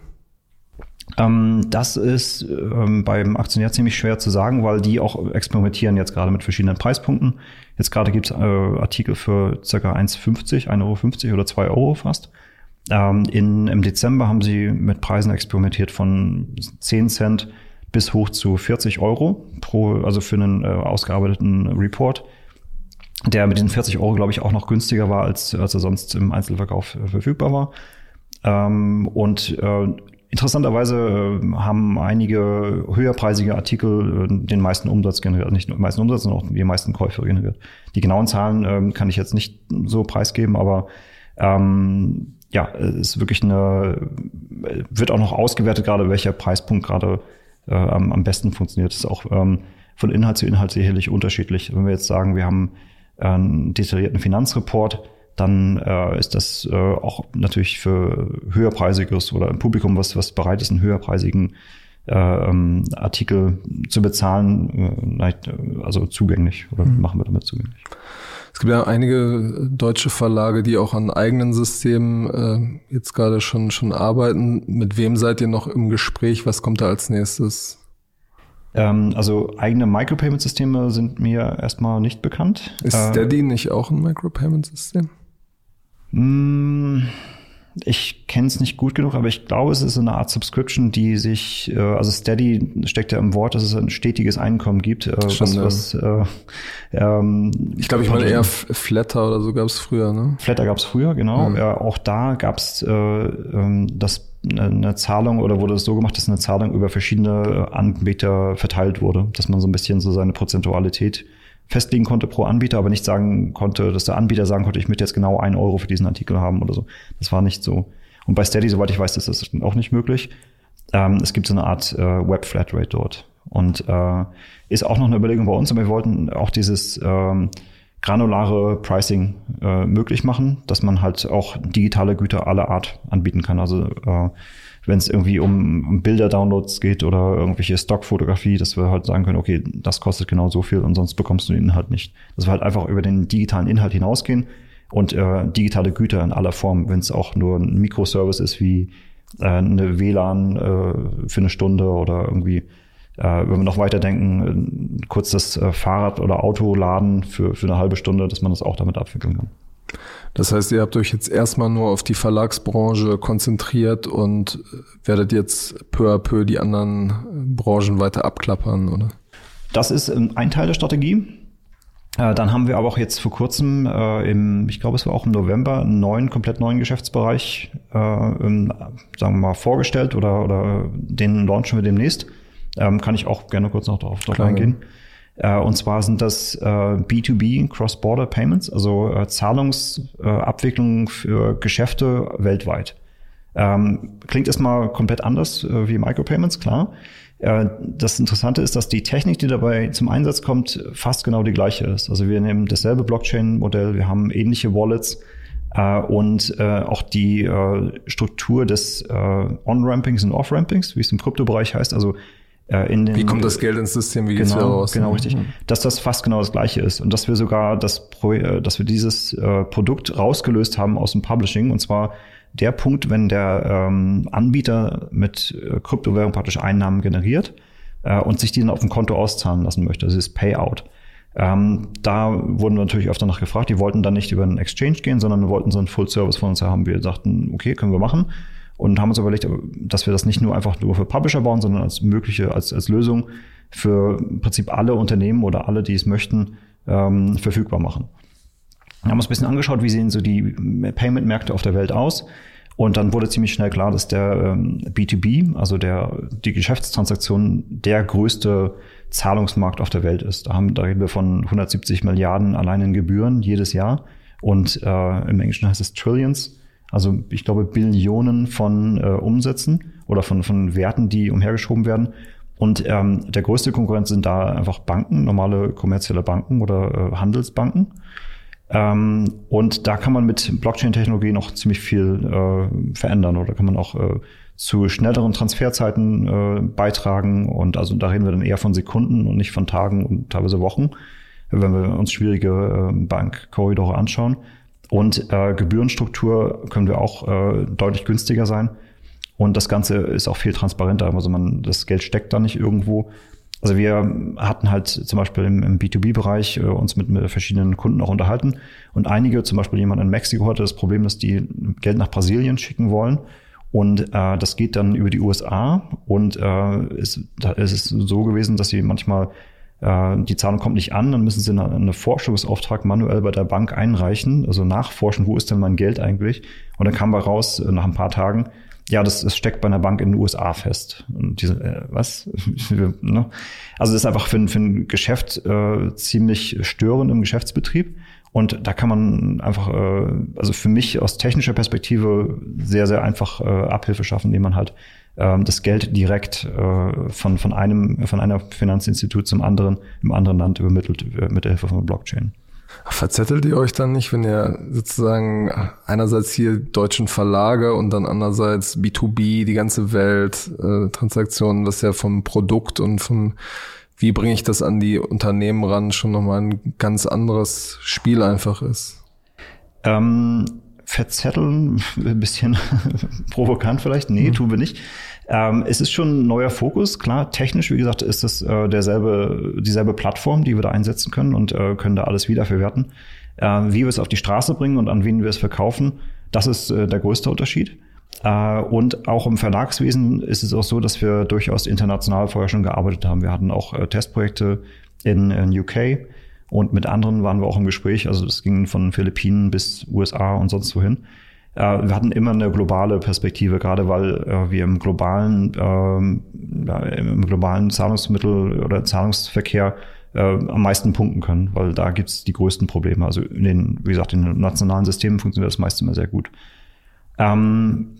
Ähm, das ist ähm, beim Aktionär ziemlich schwer zu sagen, weil die auch experimentieren jetzt gerade mit verschiedenen Preispunkten. Jetzt gerade gibt's äh, Artikel für circa 1,50, 1,50 Euro oder 2 Euro fast. Ähm, in, Im Dezember haben sie mit Preisen experimentiert von 10 Cent bis hoch zu 40 Euro pro, also für einen äh, ausgearbeiteten Report. Der mit den 40 Euro, glaube ich, auch noch günstiger war, als, als er sonst im Einzelverkauf äh, verfügbar war. Ähm, und äh, interessanterweise äh, haben einige höherpreisige Artikel äh, den meisten Umsatz generiert, nicht nur den meisten Umsatz, sondern auch die meisten Käufe generiert. Die genauen Zahlen ähm, kann ich jetzt nicht so preisgeben, aber ähm, ja, ist wirklich eine, wird auch noch ausgewertet, gerade welcher Preispunkt gerade äh, am, am besten funktioniert. Das ist auch ähm, von Inhalt zu Inhalt sicherlich unterschiedlich. Wenn wir jetzt sagen, wir haben einen detaillierten Finanzreport, dann äh, ist das äh, auch natürlich für höherpreisiges oder ein Publikum, was, was bereit ist, einen höherpreisigen äh, ähm, Artikel zu bezahlen, äh, also zugänglich oder mhm. machen wir damit zugänglich. Es gibt ja einige deutsche Verlage, die auch an eigenen Systemen äh, jetzt gerade schon, schon arbeiten. Mit wem seid ihr noch im Gespräch? Was kommt da als nächstes? Ähm, also eigene Micropayment-Systeme sind mir erstmal nicht bekannt. Ist Steady äh, nicht auch ein Micropayment-System? Ich kenne es nicht gut genug, aber ich glaube, es ist eine Art Subscription, die sich, äh, also Steady steckt ja im Wort, dass es ein stetiges Einkommen gibt. Äh, was, was, äh, ähm, ich glaube, ich meine eher Flatter oder so gab es früher, ne? Flatter gab es früher, genau. Ja. ja auch da gab es äh, ähm, das eine Zahlung oder wurde es so gemacht, dass eine Zahlung über verschiedene Anbieter verteilt wurde, dass man so ein bisschen so seine Prozentualität festlegen konnte pro Anbieter, aber nicht sagen konnte, dass der Anbieter sagen konnte, ich möchte jetzt genau einen Euro für diesen Artikel haben oder so. Das war nicht so. Und bei Steady, soweit ich weiß, ist das auch nicht möglich. Ähm, es gibt so eine Art äh, Web Flatrate dort. Und äh, ist auch noch eine Überlegung bei uns, aber wir wollten auch dieses ähm, granulare Pricing äh, möglich machen, dass man halt auch digitale Güter aller Art anbieten kann. Also äh, wenn es irgendwie um, um Bilder-Downloads geht oder irgendwelche Stockfotografie, dass wir halt sagen können, okay, das kostet genau so viel und sonst bekommst du den Inhalt nicht. Dass wir halt einfach über den digitalen Inhalt hinausgehen und äh, digitale Güter in aller Form, wenn es auch nur ein Mikroservice ist wie äh, eine WLAN äh, für eine Stunde oder irgendwie äh, wenn wir noch weiterdenken, äh, kurz das äh, Fahrrad oder Auto laden für, für eine halbe Stunde, dass man das auch damit abwickeln kann. Das heißt, ihr habt euch jetzt erstmal nur auf die Verlagsbranche konzentriert und werdet jetzt peu à peu die anderen Branchen weiter abklappern, oder? Das ist ähm, ein Teil der Strategie. Äh, dann haben wir aber auch jetzt vor kurzem, äh, im, ich glaube, es war auch im November, einen neuen, komplett neuen Geschäftsbereich, äh, sagen wir mal, vorgestellt oder, oder den launchen wir demnächst. Ähm, kann ich auch gerne kurz noch darauf, drauf eingehen. Äh, und zwar sind das äh, B2B Cross-Border Payments, also äh, Zahlungsabwicklung für Geschäfte weltweit. Ähm, klingt erstmal komplett anders äh, wie Micropayments, klar. Äh, das Interessante ist, dass die Technik, die dabei zum Einsatz kommt, fast genau die gleiche ist. Also wir nehmen dasselbe Blockchain-Modell, wir haben ähnliche Wallets äh, und äh, auch die äh, Struktur des äh, On-Rampings und Off-Rampings, wie es im Kryptobereich heißt. Also äh, den, wie kommt das Geld ins System? Wie geht's genau, wieder raus? Genau, richtig. Mhm. Dass das fast genau das Gleiche ist und dass wir sogar das, äh, dass wir dieses äh, Produkt rausgelöst haben aus dem Publishing und zwar der Punkt, wenn der ähm, Anbieter mit äh, Kryptowährung praktisch Einnahmen generiert äh, und sich die dann auf dem Konto auszahlen lassen möchte. Das ist Payout. Ähm, da wurden wir natürlich öfter nach gefragt. Die wollten dann nicht über einen Exchange gehen, sondern wollten so einen Full Service von uns haben. Wir sagten, okay, können wir machen und haben uns überlegt, dass wir das nicht nur einfach nur für Publisher bauen, sondern als mögliche, als, als Lösung für im Prinzip alle Unternehmen oder alle, die es möchten, ähm, verfügbar machen. Wir haben uns ein bisschen angeschaut, wie sehen so die Payment-Märkte auf der Welt aus. Und dann wurde ziemlich schnell klar, dass der ähm, B2B, also der, die Geschäftstransaktion, der größte Zahlungsmarkt auf der Welt ist. Da, haben, da reden wir von 170 Milliarden allein in Gebühren jedes Jahr. Und äh, im Englischen heißt es Trillions. Also ich glaube Billionen von äh, Umsätzen oder von, von Werten, die umhergeschoben werden. Und ähm, der größte Konkurrent sind da einfach Banken, normale kommerzielle Banken oder äh, Handelsbanken. Ähm, und da kann man mit Blockchain-Technologie noch ziemlich viel äh, verändern oder kann man auch äh, zu schnelleren Transferzeiten äh, beitragen. Und also da reden wir dann eher von Sekunden und nicht von Tagen und teilweise Wochen, wenn wir uns schwierige äh, Bankkorridore anschauen. Und äh, Gebührenstruktur können wir auch äh, deutlich günstiger sein. Und das Ganze ist auch viel transparenter. Also man, das Geld steckt da nicht irgendwo. Also wir hatten halt zum Beispiel im, im B2B-Bereich äh, uns mit, mit verschiedenen Kunden auch unterhalten. Und einige, zum Beispiel jemand in Mexiko hatte das Problem, dass die Geld nach Brasilien schicken wollen. Und äh, das geht dann über die USA. Und äh, ist, da ist es so gewesen, dass sie manchmal äh, die Zahlung kommt nicht an, dann müssen sie einen, Forschungsauftrag manuell bei der Bank einreichen, also nachforschen, wo ist denn mein Geld eigentlich? Und dann kam bei raus, äh, nach ein paar Tagen, ja, das, das steckt bei einer Bank in den USA fest. Und diese, äh, was? ne? Also das ist einfach für, für ein Geschäft äh, ziemlich störend im Geschäftsbetrieb. Und da kann man einfach, äh, also für mich aus technischer Perspektive sehr, sehr einfach äh, Abhilfe schaffen, indem man halt das Geld direkt äh, von, von einem, von einer Finanzinstitut zum anderen im anderen Land übermittelt äh, mit der Hilfe von Blockchain. Verzettelt ihr euch dann nicht, wenn ihr sozusagen einerseits hier deutschen Verlage und dann andererseits B2B, die ganze Welt, äh, Transaktionen, was ja vom Produkt und vom wie bringe ich das an die Unternehmen ran, schon nochmal ein ganz anderes Spiel einfach ist. Ähm, verzetteln, ein bisschen provokant vielleicht. Nee, mhm. tun wir nicht. Ähm, es ist schon ein neuer Fokus, klar. Technisch, wie gesagt, ist es äh, derselbe, dieselbe Plattform, die wir da einsetzen können und äh, können da alles wiederverwerten. Äh, wie wir es auf die Straße bringen und an wen wir es verkaufen, das ist äh, der größte Unterschied. Äh, und auch im Verlagswesen ist es auch so, dass wir durchaus international vorher schon gearbeitet haben. Wir hatten auch äh, Testprojekte in, in UK und mit anderen waren wir auch im Gespräch. Also das ging von Philippinen bis USA und sonst wohin. Äh, wir hatten immer eine globale Perspektive, gerade weil wir im globalen, ähm, im globalen Zahlungsmittel oder Zahlungsverkehr am meisten punkten können, weil da gibt es die größten Probleme. Also in den, wie gesagt, in den nationalen Systemen funktioniert das meiste immer sehr gut. Ähm,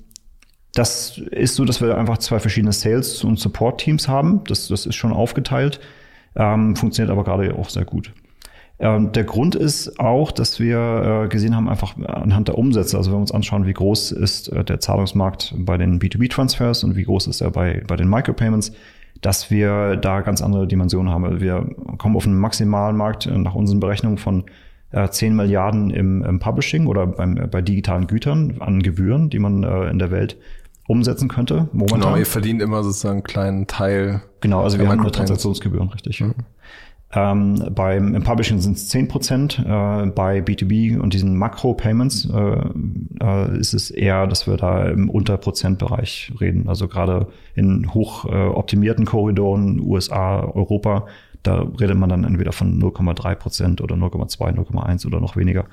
das ist so, dass wir einfach zwei verschiedene Sales- und Support-Teams haben. Das, das ist schon aufgeteilt, ähm, funktioniert aber gerade auch sehr gut. Ähm, der Grund ist auch, dass wir äh, gesehen haben, einfach anhand der Umsätze, also wenn wir uns anschauen, wie groß ist äh, der Zahlungsmarkt bei den B2B-Transfers und wie groß ist er bei, bei den Micropayments, dass wir da ganz andere Dimensionen haben. Wir kommen auf einen Maximalmarkt äh, nach unseren Berechnungen von äh, 10 Milliarden im, im Publishing oder beim, bei digitalen Gütern an Gebühren, die man in der Welt umsetzen könnte. Momentan. Genau, ihr verdient immer sozusagen einen kleinen Teil. Genau, also wir haben nur Transaktionsgebühren, richtig. Mhm. Ähm, beim im Publishing sind es 10 Prozent, äh, bei B2B und diesen Makro-Payments äh, äh, ist es eher, dass wir da im Unterprozentbereich reden. Also gerade in hoch äh, optimierten Korridoren, USA, Europa, da redet man dann entweder von 0,3 Prozent oder 0,2, 0,1 oder noch weniger.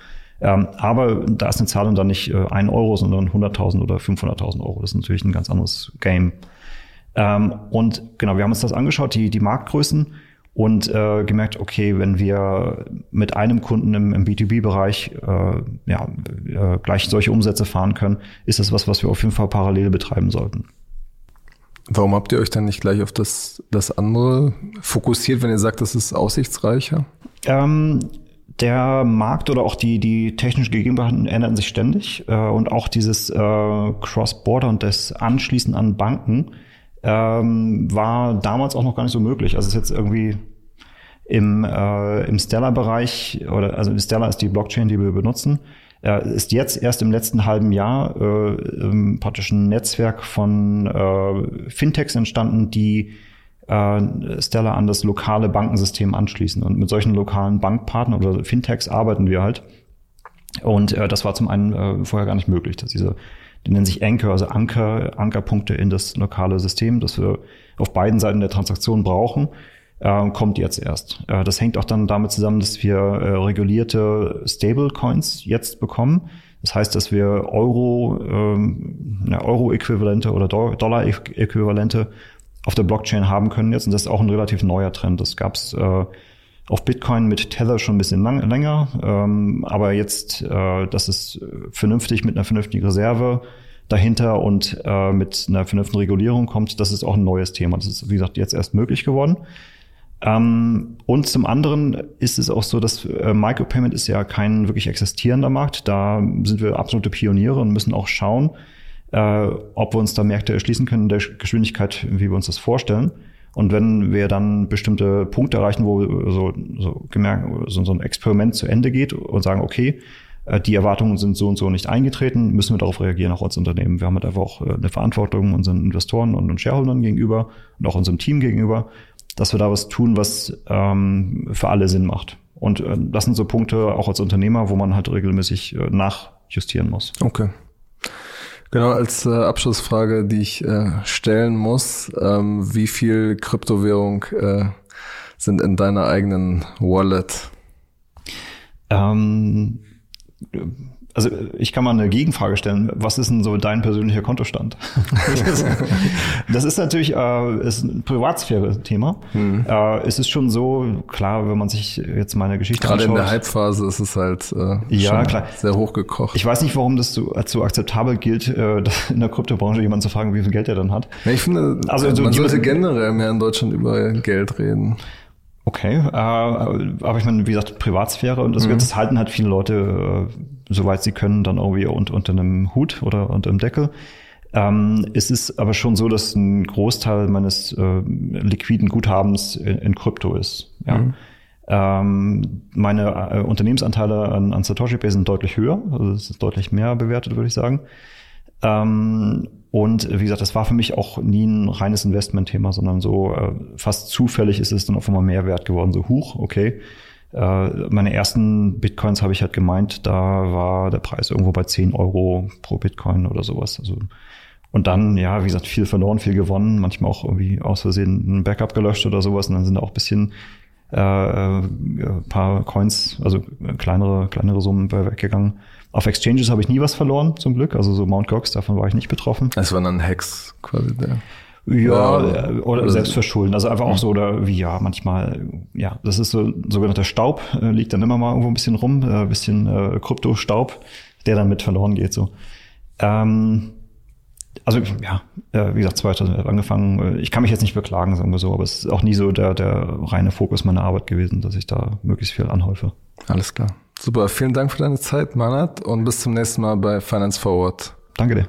Ähm, aber da ist eine Zahlung dann nicht äh, 1 Euro, sondern 100.000 oder 500.000 Euro. Das ist natürlich ein ganz anderes Game. Ähm, und genau, wir haben uns das angeschaut, die, die Marktgrößen und äh, gemerkt, okay, wenn wir mit einem Kunden im, im B2B-Bereich äh, ja, äh, gleich solche Umsätze fahren können, ist das was, was wir auf jeden Fall parallel betreiben sollten. Warum habt ihr euch dann nicht gleich auf das, das andere fokussiert, wenn ihr sagt, das ist aussichtsreicher? Ähm, der Markt oder auch die, die technischen Gegebenheiten ändern sich ständig äh, und auch dieses äh, Cross-Border und das Anschließen an Banken ähm, war damals auch noch gar nicht so möglich. Also es ist jetzt irgendwie im, äh, im Stellar-Bereich oder also Stellar ist die Blockchain, die wir benutzen, äh, ist jetzt erst im letzten halben Jahr äh, praktisch ein Netzwerk von äh, Fintechs entstanden, die äh, Stella an das lokale Bankensystem anschließen. Und mit solchen lokalen Bankpartnern oder Fintechs arbeiten wir halt. Und äh, das war zum einen äh, vorher gar nicht möglich, dass diese, die nennen sich Anchor, also Anker, Ankerpunkte in das lokale System, das wir auf beiden Seiten der Transaktion brauchen, äh, kommt jetzt erst. Äh, das hängt auch dann damit zusammen, dass wir äh, regulierte Stablecoins jetzt bekommen. Das heißt, dass wir Euro, ähm, Euro-Äquivalente oder Dollar-Äquivalente auf der Blockchain haben können jetzt. Und das ist auch ein relativ neuer Trend. Das gab es äh, auf Bitcoin mit Tether schon ein bisschen lang, länger. Ähm, aber jetzt, äh, das ist vernünftig mit einer vernünftigen Reserve dahinter und äh, mit einer vernünftigen Regulierung kommt, das ist auch ein neues Thema. Das ist, wie gesagt, jetzt erst möglich geworden. Ähm, und zum anderen ist es auch so, dass äh, Micropayment ist ja kein wirklich existierender Markt. Da sind wir absolute Pioniere und müssen auch schauen, äh, ob wir uns da Märkte erschließen können in der Geschwindigkeit, wie wir uns das vorstellen. Und wenn wir dann bestimmte Punkte erreichen, wo so, so, gemerkt, so, so ein Experiment zu Ende geht und sagen, okay, äh, die Erwartungen sind so und so nicht eingetreten, müssen wir darauf reagieren, auch als Unternehmen. Wir haben halt einfach auch äh, eine Verantwortung unseren Investoren und, und Shareholdern gegenüber und auch unserem Team gegenüber, dass wir da was tun, was ähm, für alle Sinn macht. Und äh, das sind so Punkte auch als Unternehmer, wo man halt regelmäßig äh, nachjustieren muss. Okay. Genau, als äh, Abschlussfrage, die ich äh, stellen muss, ähm, wie viel Kryptowährung äh, sind in deiner eigenen Wallet? Ähm, also ich kann mal eine Gegenfrage stellen. Was ist denn so dein persönlicher Kontostand? das ist natürlich äh, ist ein Privatsphäre-Thema. Hm. Äh, es ist schon so, klar, wenn man sich jetzt meine Geschichte Gerade anschaut, in der Hype-Phase ist es halt äh, ja, klar. sehr hochgekocht. Ich weiß nicht, warum das so, als so akzeptabel gilt, äh, in der Kryptobranche jemanden zu fragen, wie viel Geld er dann hat. Ja, ich finde, also, man sollte generell mehr in Deutschland über Geld reden. Okay, äh, aber ich meine, wie gesagt, Privatsphäre und das, mhm. das halten halt viele Leute, äh, soweit sie können, dann irgendwie unter, unter einem Hut oder unter einem Deckel. Ähm, es ist aber schon so, dass ein Großteil meines äh, liquiden Guthabens in, in Krypto ist. Ja. Mhm. Ähm, meine äh, Unternehmensanteile an, an Satoshi Pay sind deutlich höher, also es ist deutlich mehr bewertet, würde ich sagen. Ähm, und wie gesagt, das war für mich auch nie ein reines Investmentthema, sondern so äh, fast zufällig ist es dann auf einmal mehr wert geworden. So, huch, okay. Äh, meine ersten Bitcoins habe ich halt gemeint, da war der Preis irgendwo bei 10 Euro pro Bitcoin oder sowas. Also und dann, ja, wie gesagt, viel verloren, viel gewonnen, manchmal auch irgendwie aus Versehen ein Backup gelöscht oder sowas. Und dann sind auch ein bisschen äh, äh paar Coins, also kleinere, kleinere Summen weggegangen. Auf Exchanges habe ich nie was verloren, zum Glück. Also so Mount Gox, davon war ich nicht betroffen. Es waren dann Hacks quasi der. Ja, ja, oder, oder selbst verschulden. Also einfach auch so, oder wie ja, manchmal, ja, das ist so sogenannter Staub, äh, liegt dann immer mal irgendwo ein bisschen rum, äh, bisschen äh, Kryptostaub, der dann mit verloren geht. so. Ähm, also ja, äh, wie gesagt, 2011 angefangen. Ich kann mich jetzt nicht beklagen, sagen wir so, aber es ist auch nie so der, der reine Fokus meiner Arbeit gewesen, dass ich da möglichst viel anhäufe. Alles klar. Super, vielen Dank für deine Zeit, Manat, und bis zum nächsten Mal bei Finance Forward. Danke dir.